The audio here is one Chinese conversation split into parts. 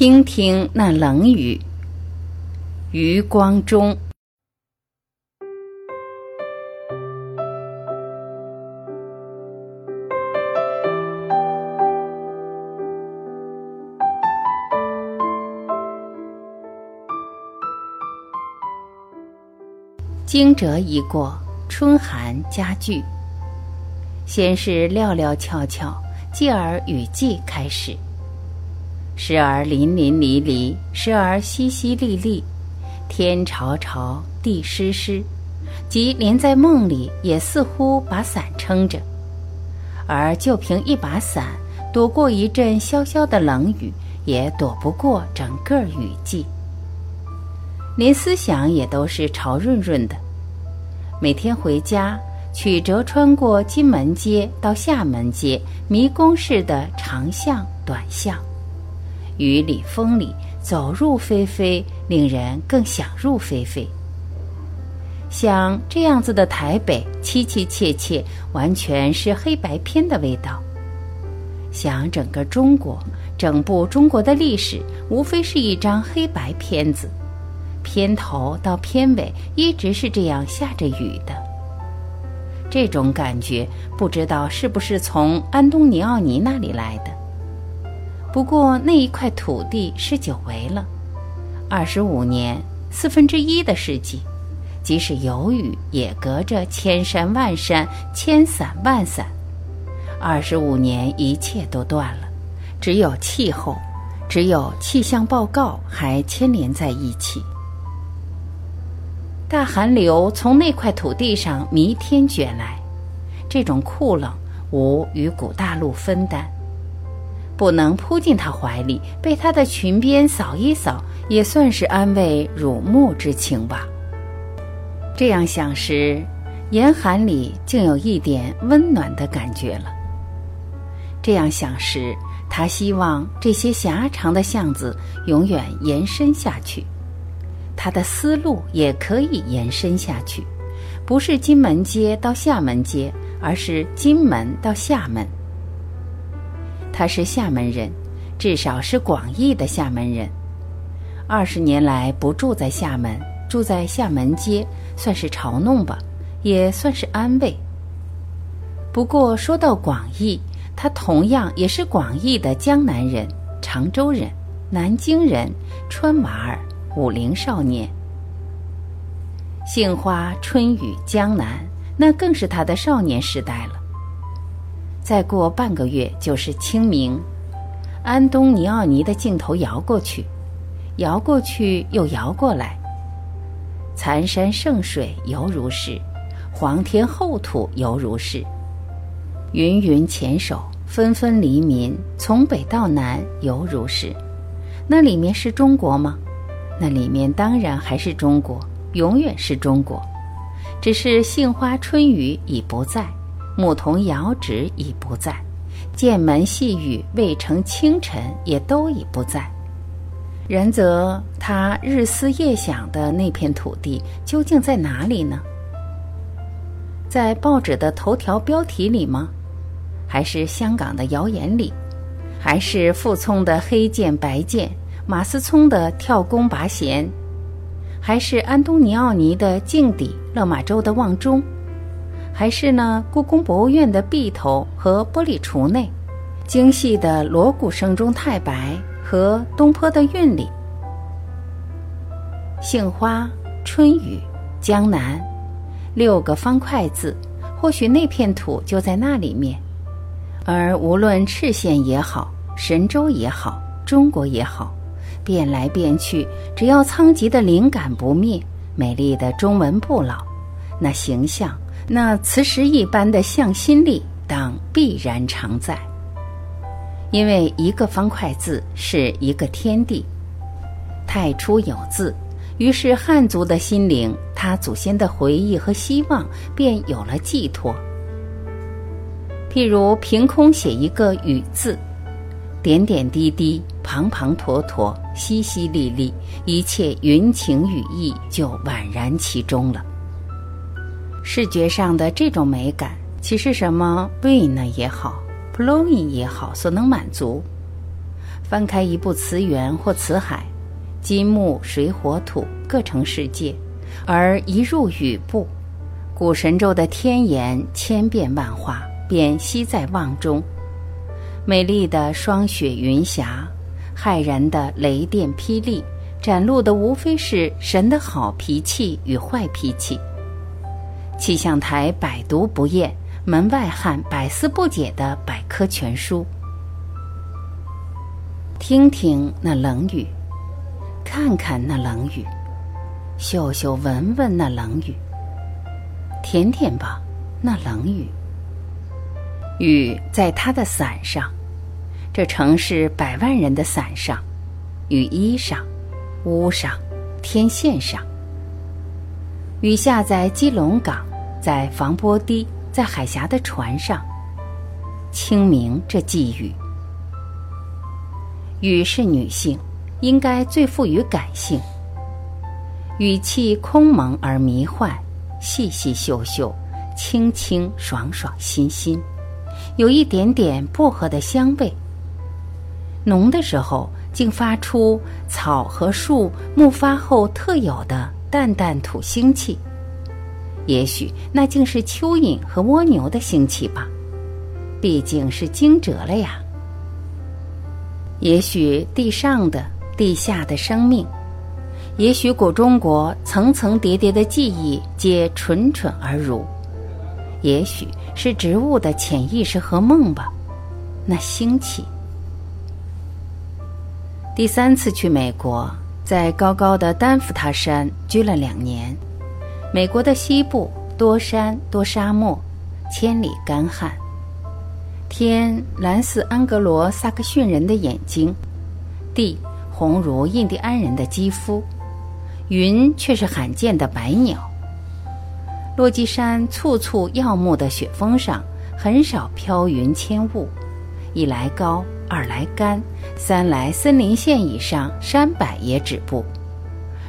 听听那冷雨，余光中。惊蛰已过，春寒加剧。先是料料峭峭，继而雨季开始。时而淋淋漓漓，时而淅淅沥沥，天潮潮，地湿湿，即连在梦里也似乎把伞撑着，而就凭一把伞，躲过一阵潇潇的冷雨，也躲不过整个雨季。连思想也都是潮润润的。每天回家，曲折穿过金门街到厦门街，迷宫似的长巷短巷。雨里风里，走入非非，令人更想入非非。像这样子的台北，凄凄切切，完全是黑白片的味道。想整个中国，整部中国的历史，无非是一张黑白片子，片头到片尾一直是这样下着雨的。这种感觉，不知道是不是从安东尼奥尼那里来的。不过那一块土地是久违了，二十五年四分之一的世纪，即使有雨，也隔着千山万山、千伞万伞。二十五年一切都断了，只有气候，只有气象报告还牵连在一起。大寒流从那块土地上弥天卷来，这种酷冷无与古大陆分担。不能扑进他怀里，被他的裙边扫一扫，也算是安慰辱没之情吧。这样想时，严寒里竟有一点温暖的感觉了。这样想时，他希望这些狭长的巷子永远延伸下去，他的思路也可以延伸下去，不是金门街到厦门街，而是金门到厦门。他是厦门人，至少是广义的厦门人。二十年来不住在厦门，住在厦门街，算是嘲弄吧，也算是安慰。不过说到广义，他同样也是广义的江南人、常州人、南京人、川娃儿、武陵少年。杏花春雨江南，那更是他的少年时代了。再过半个月就是清明，安东尼奥尼的镜头摇过去，摇过去又摇过来。残山剩水犹如是，黄天厚土犹如是。云云前手，纷纷黎民，从北到南犹如是。那里面是中国吗？那里面当然还是中国，永远是中国，只是杏花春雨已不在。牧童遥指已不在，剑门细雨未成清晨也都已不在。然则他日思夜想的那片土地究竟在哪里呢？在报纸的头条标题里吗？还是香港的谣言里？还是傅聪的黑剑白剑？马思聪的跳弓拔弦？还是安东尼奥尼的镜底？勒马洲的望中？还是呢？故宫博物院的壁头和玻璃橱内，精细的锣鼓声中太白和东坡的韵里，杏花春雨江南，六个方块字，或许那片土就在那里面。而无论赤县也好，神州也好，中国也好，变来变去，只要仓颉的灵感不灭，美丽的中文不老，那形象。那磁石一般的向心力，当必然常在。因为一个方块字是一个天地，太初有字，于是汉族的心灵，他祖先的回忆和希望，便有了寄托。譬如凭空写一个“雨”字，点点滴滴，滂滂沱沱，淅淅沥沥，一切云情雨意就宛然其中了。视觉上的这种美感，其实什么 rain 也好，Plowing 也好，所能满足。翻开一部词源或词海，金木水火土各成世界，而一入语部，古神州的天言千变万化，便悉在望中。美丽的霜雪云霞，骇然的雷电霹雳，展露的无非是神的好脾气与坏脾气。气象台百读不厌，门外汉百思不解的百科全书。听听那冷雨，看看那冷雨，嗅嗅闻闻那冷雨，舔舔吧那冷雨。雨在他的伞上，这城市百万人的伞上，雨衣上，屋上，天线上。雨下在基隆港，在防波堤，在海峡的船上。清明这寄语。雨是女性，应该最富于感性。语气空蒙而迷幻，细细嗅嗅，清清爽爽，新新，有一点点薄荷的香味。浓的时候，竟发出草和树木发后特有的淡淡土腥气。也许那竟是蚯蚓和蜗牛的兴起吧，毕竟是惊蛰了呀。也许地上的、地下的生命，也许古中国层层叠叠的记忆皆蠢蠢而如，也许是植物的潜意识和梦吧。那兴起。第三次去美国，在高高的丹佛塔山居了两年。美国的西部多山多沙漠，千里干旱。天蓝似安格罗萨克逊人的眼睛，地红如印第安人的肌肤，云却是罕见的白鸟。落基山簇簇耀目的雪峰上，很少飘云牵雾，一来高，二来干，三来森林线以上山柏也止步。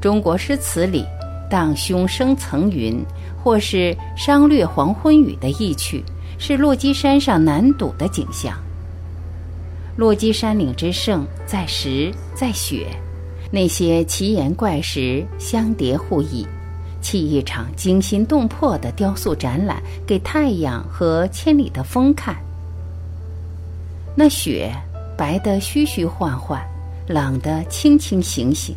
中国诗词里“荡胸生层云”或是“商略黄昏雨”的意趣。是落基山上难睹的景象。落基山岭之胜在石，在雪，那些奇岩怪石相叠互倚，砌一场惊心动魄的雕塑展览给太阳和千里的风看。那雪白得虚虚幻幻，冷得清清醒醒，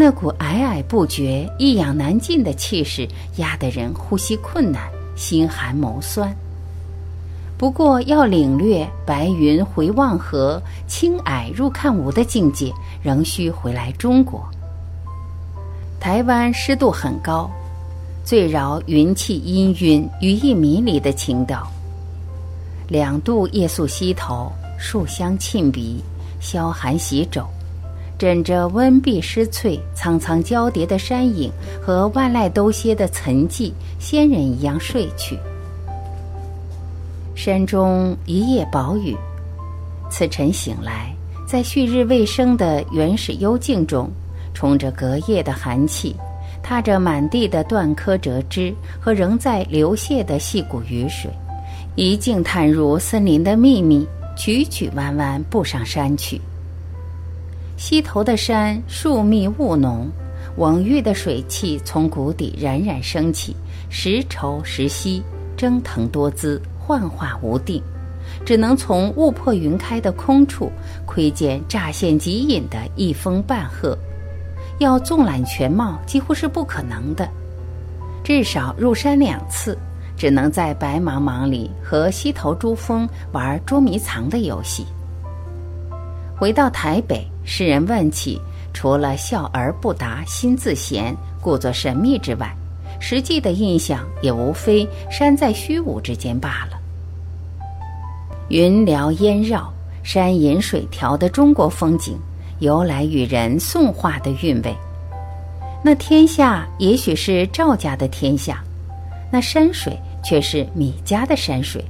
那股皑皑不绝、一仰难尽的气势，压得人呼吸困难，心寒眸酸。不过，要领略白云回望河、青霭入看无的境界，仍需回来中国。台湾湿度很高，最饶云气氤氲、羽翼迷离的情调。两度夜宿溪头，树香沁鼻，消寒洗肘，枕着温碧湿翠、苍苍交叠的山影和万籁都歇的岑寂，仙人一样睡去。山中一夜薄雨，次晨醒来，在旭日未升的原始幽静中，冲着隔夜的寒气，踏着满地的断柯折枝和仍在流泻的细谷雨水，一径探入森林的秘密，曲曲弯弯步上山去。溪头的山树密雾浓，蓊郁的水汽从谷底冉冉升起，时稠时稀，蒸腾多姿。幻化无定，只能从雾破云开的空处窥见乍现极隐的一峰半壑，要纵览全貌几乎是不可能的。至少入山两次，只能在白茫茫里和溪头珠峰玩捉迷藏的游戏。回到台北，世人问起，除了笑而不答、心自闲、故作神秘之外，实际的印象也无非山在虚无之间罢了。云缭烟绕，山隐水调的中国风景，由来与人宋画的韵味。那天下也许是赵家的天下，那山水却是米家的山水。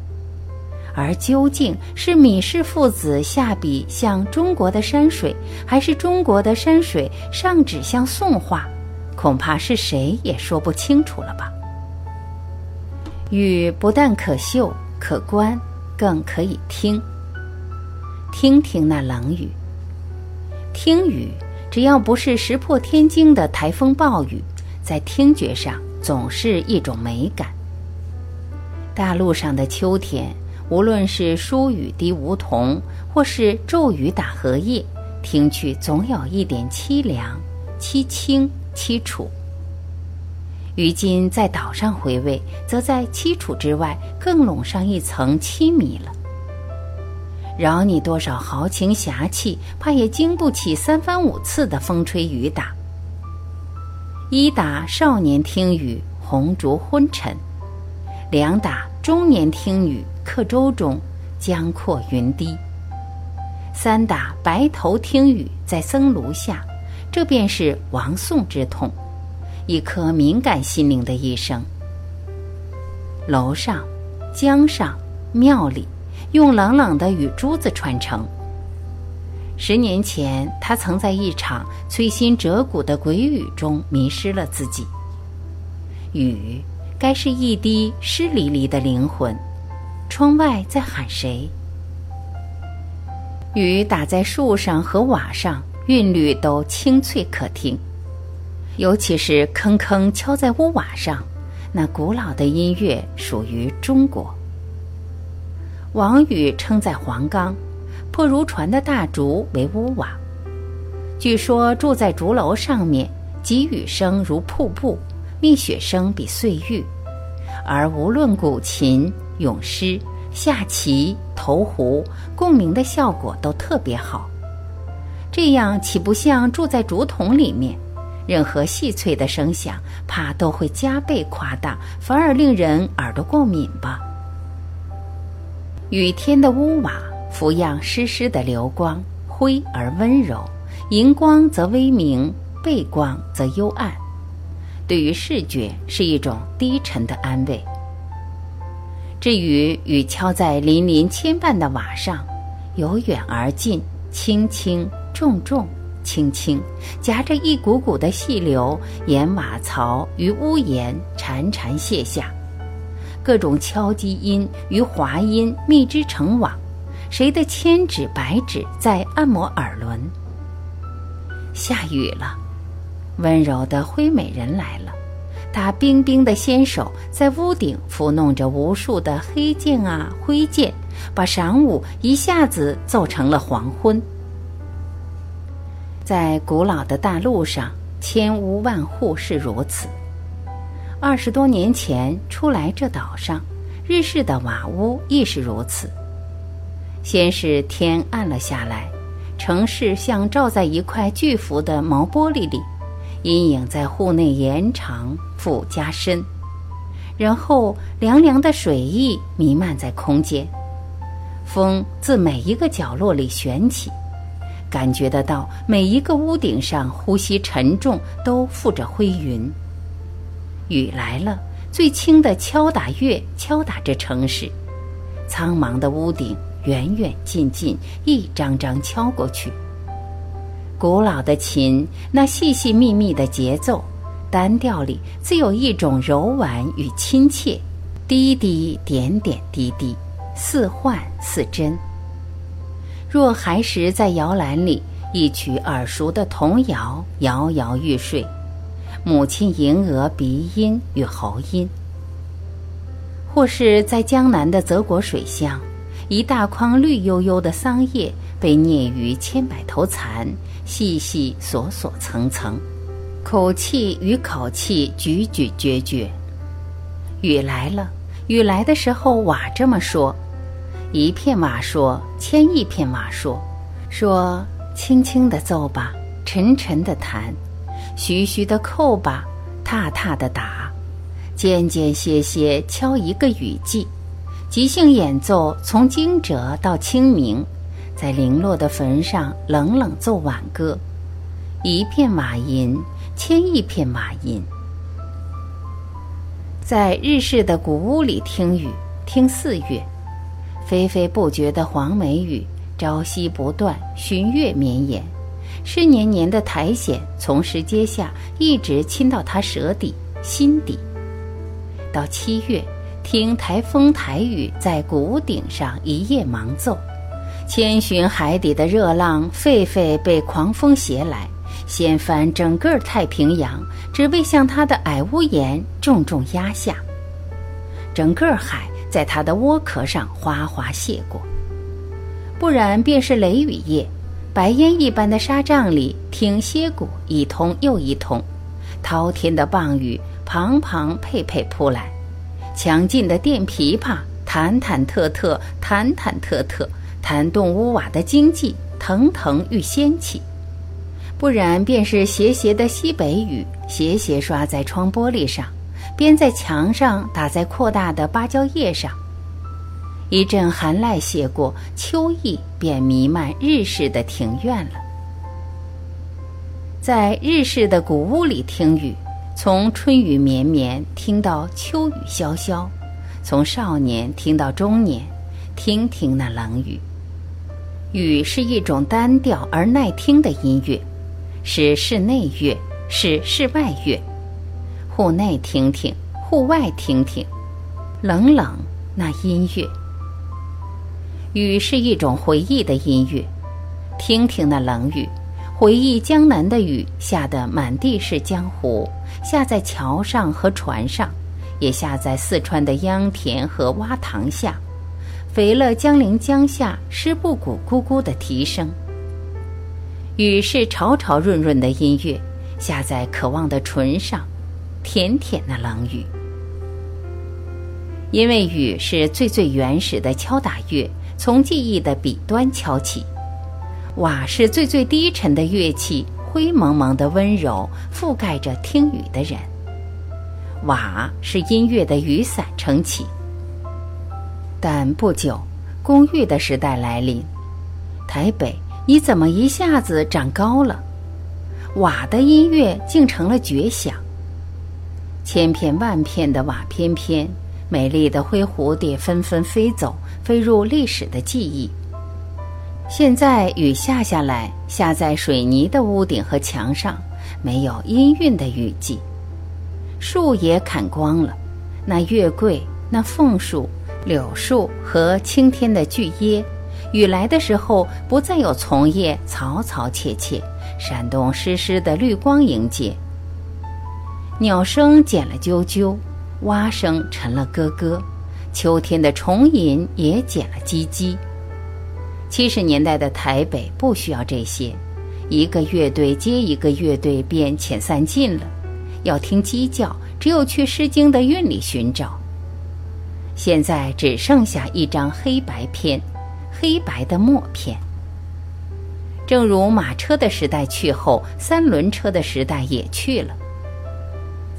而究竟是米氏父子下笔像中国的山水，还是中国的山水上指向宋画，恐怕是谁也说不清楚了吧。雨不但可嗅可观。更可以听，听听那冷雨，听雨，只要不是石破天惊的台风暴雨，在听觉上总是一种美感。大陆上的秋天，无论是疏雨滴梧桐，或是骤雨打荷叶，听去总有一点凄凉、凄清、凄楚。于今在岛上回味，则在凄楚之外，更笼上一层凄迷了。饶你多少豪情侠气，怕也经不起三番五次的风吹雨打。一打少年听雨，红烛昏沉。两打中年听雨，客舟中江阔云低；三打白头听雨，在僧庐下，这便是王宋之痛，一颗敏感心灵的一生。楼上、江上、庙里，用冷冷的雨珠子串成。十年前，他曾在一场摧心折骨的鬼雨中迷失了自己。雨。该是一滴湿淋淋的灵魂。窗外在喊谁？雨打在树上和瓦上，韵律都清脆可听。尤其是铿铿敲在屋瓦上，那古老的音乐属于中国。王宇称在黄冈，破如船的大竹为屋瓦。据说住在竹楼上面，急雨声如瀑布。蜜雪声比碎玉，而无论古琴、咏诗、下棋、投壶，共鸣的效果都特别好。这样岂不像住在竹筒里面？任何细脆的声响，怕都会加倍夸大，反而令人耳朵过敏吧。雨天的屋瓦，俯仰湿湿的流光，灰而温柔，荧光则微明，背光则幽暗。对于视觉是一种低沉的安慰。至于雨敲在林林牵绊的瓦上，由远而近，轻轻重重，轻轻，夹着一股股的细流，沿瓦槽与屋檐潺潺泻下，各种敲击音与滑音密织成网，谁的千指百指在按摩耳轮？下雨了。温柔的灰美人来了，他冰冰的纤手在屋顶抚弄着无数的黑剑啊灰剑，把晌午一下子奏成了黄昏。在古老的大陆上，千屋万户是如此。二十多年前初来这岛上，日式的瓦屋亦是如此。先是天暗了下来，城市像罩在一块巨幅的毛玻璃里。阴影在户内延长复加深，然后凉凉的水意弥漫在空间，风自每一个角落里旋起，感觉得到每一个屋顶上呼吸沉重，都附着灰云。雨来了，最轻的敲打乐敲打着城市，苍茫的屋顶远远近近，一张张敲过去。古老的琴，那细细密密的节奏，单调里自有一种柔婉与亲切，滴滴点点滴滴，似幻似真。若孩时在摇篮里，一曲耳熟的童谣，摇摇欲睡，母亲吟额鼻音与喉音；或是在江南的泽国水乡，一大筐绿油油的桑叶。被啮于千百头蚕，细细索索层层，口气与口气咀咀嚼嚼。雨来了，雨来的时候，瓦这么说：一片瓦说，千亿片瓦说，说轻轻的奏吧，沉沉的弹，徐徐的扣吧，踏踏的打，间间歇歇敲一个雨季，即兴演奏，从惊蛰到清明。在零落的坟上冷冷奏挽歌，一片瓦银，千亿片瓦银。在日式的古屋里听雨，听四月，霏霏不绝的黄梅雨，朝夕不断，旬月绵延，湿黏黏的苔藓从石阶下一直侵到他舌底心底。到七月，听台风台雨在谷顶上一夜忙奏。千寻海底的热浪，沸沸被狂风携来，掀翻整个太平洋，只为向他的矮屋檐重重压下。整个海在他的窝壳上哗哗泻过，不然便是雷雨夜，白烟一般的沙帐里听歇鼓一通又一通，滔天的暴雨滂滂沛沛扑来，强劲的电琵琶弹忐忑忑弹忐忑忑，弹动屋瓦的经济腾腾欲掀起；不然便是斜斜的西北雨斜斜刷在窗玻璃上。边在墙上，打在扩大的芭蕉叶上。一阵寒籁泻过，秋意便弥漫日式的庭院了。在日式的古屋里听雨，从春雨绵绵听到秋雨潇潇，从少年听到中年，听听那冷雨。雨是一种单调而耐听的音乐，是室内乐，是室外乐。户内听听，户外听听，冷冷那音乐。雨是一种回忆的音乐，听听那冷雨，回忆江南的雨下得满地是江湖，下在桥上和船上，也下在四川的秧田和洼塘下，肥了江陵江下湿布谷咕咕的啼声。雨是潮潮润润的音乐，下在渴望的唇上。甜甜的冷雨，因为雨是最最原始的敲打乐，从记忆的笔端敲起；瓦是最最低沉的乐器，灰蒙蒙的温柔覆盖着听雨的人。瓦是音乐的雨伞撑起。但不久，公寓的时代来临，台北，你怎么一下子长高了？瓦的音乐竟成了绝响。千片万片的瓦翩翩，美丽的灰蝴蝶纷纷飞走，飞入历史的记忆。现在雨下下来，下在水泥的屋顶和墙上，没有音韵的雨季。树也砍光了，那月桂、那枫树、柳树和青天的巨椰，雨来的时候不再有丛叶嘈嘈切切，闪动湿湿的绿光迎接。鸟声减了啾啾，蛙声沉了咯咯，秋天的虫吟也减了唧唧。七十年代的台北不需要这些，一个乐队接一个乐队便遣散尽了。要听鸡叫，只有去《诗经》的韵里寻找。现在只剩下一张黑白片，黑白的默片。正如马车的时代去后，三轮车的时代也去了。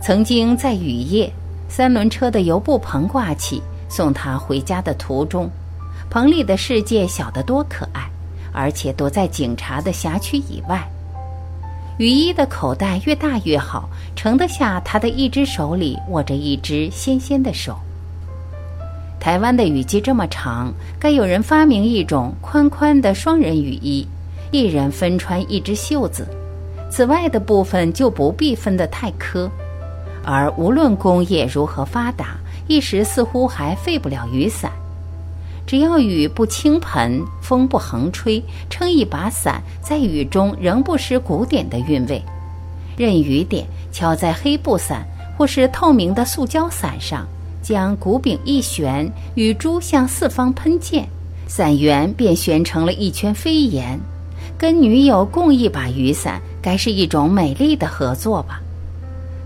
曾经在雨夜，三轮车的油布棚挂起，送他回家的途中，棚里的世界小得多可爱，而且躲在警察的辖区以外。雨衣的口袋越大越好，盛得下他的一只手里握着一只纤纤的手。台湾的雨季这么长，该有人发明一种宽宽的双人雨衣，一人分穿一只袖子，此外的部分就不必分得太苛。而无论工业如何发达，一时似乎还废不了雨伞。只要雨不倾盆，风不横吹，撑一把伞，在雨中仍不失古典的韵味。任雨点敲在黑布伞或是透明的塑胶伞上，将骨柄一旋，雨珠向四方喷溅，伞缘便旋成了一圈飞檐。跟女友共一把雨伞，该是一种美丽的合作吧。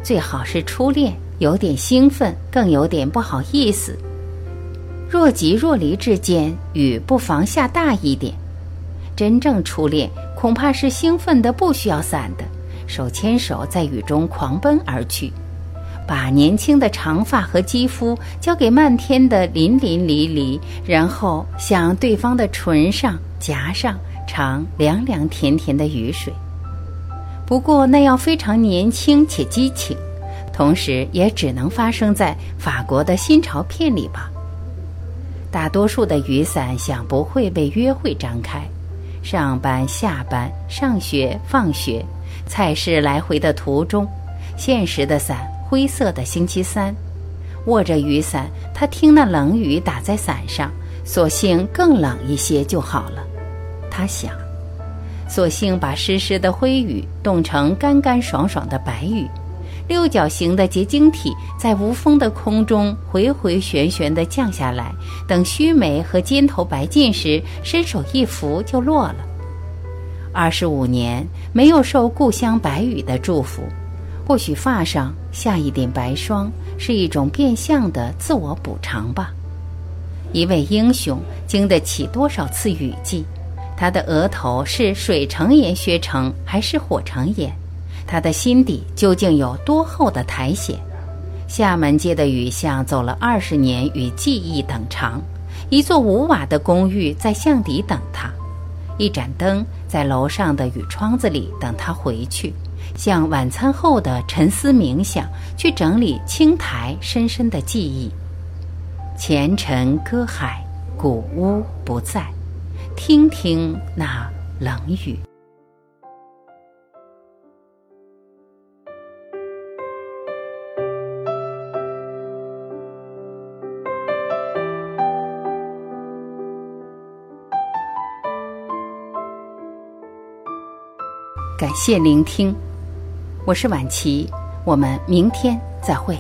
最好是初恋，有点兴奋，更有点不好意思。若即若离之间，雨不妨下大一点。真正初恋，恐怕是兴奋的不需要伞的，手牵手在雨中狂奔而去，把年轻的长发和肌肤交给漫天的淋淋漓漓，然后向对方的唇上夹上尝凉凉甜甜的雨水。不过那要非常年轻且激情，同时也只能发生在法国的新潮片里吧。大多数的雨伞想不会被约会张开，上班、下班、上学、放学、菜市来回的途中，现实的伞，灰色的星期三，握着雨伞，他听那冷雨打在伞上，索性更冷一些就好了。他想。索性把湿湿的灰雨冻成干干爽爽的白雨，六角形的结晶体在无风的空中回回旋旋地降下来，等须眉和肩头白尽时，伸手一拂就落了。二十五年没有受故乡白雨的祝福，或许发上下一点白霜是一种变相的自我补偿吧。一位英雄经得起多少次雨季？他的额头是水成岩削成还是火成岩？他的心底究竟有多厚的苔藓？厦门街的雨巷走了二十年，与记忆等长。一座五瓦的公寓在巷底等他，一盏灯在楼上的雨窗子里等他回去，像晚餐后的沉思冥想，去整理青苔深深的记忆。前尘歌海，古屋不在。听听那冷雨。感谢聆听，我是晚琪，我们明天再会。